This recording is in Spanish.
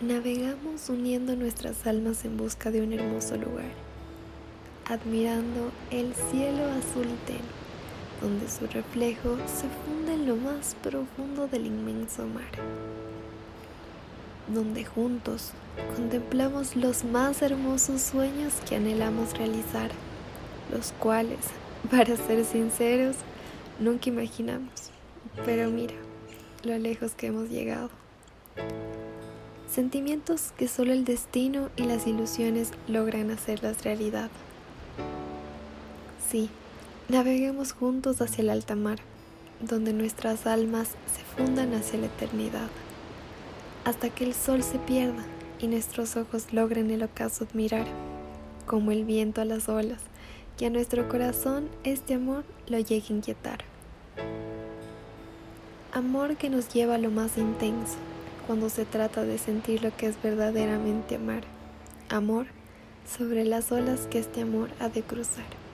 navegamos uniendo nuestras almas en busca de un hermoso lugar, admirando el cielo azul y tenue, donde su reflejo se funde en lo más profundo del inmenso mar, donde juntos contemplamos los más hermosos sueños que anhelamos realizar, los cuales, para ser sinceros, nunca imaginamos. Pero mira, lo lejos que hemos llegado. Sentimientos que solo el destino y las ilusiones logran hacerlas realidad. Sí, naveguemos juntos hacia el alta mar, donde nuestras almas se fundan hacia la eternidad, hasta que el sol se pierda y nuestros ojos logren el ocaso admirar, como el viento a las olas, que a nuestro corazón este amor lo llegue a inquietar. Amor que nos lleva a lo más intenso, cuando se trata de sentir lo que es verdaderamente amar. Amor sobre las olas que este amor ha de cruzar.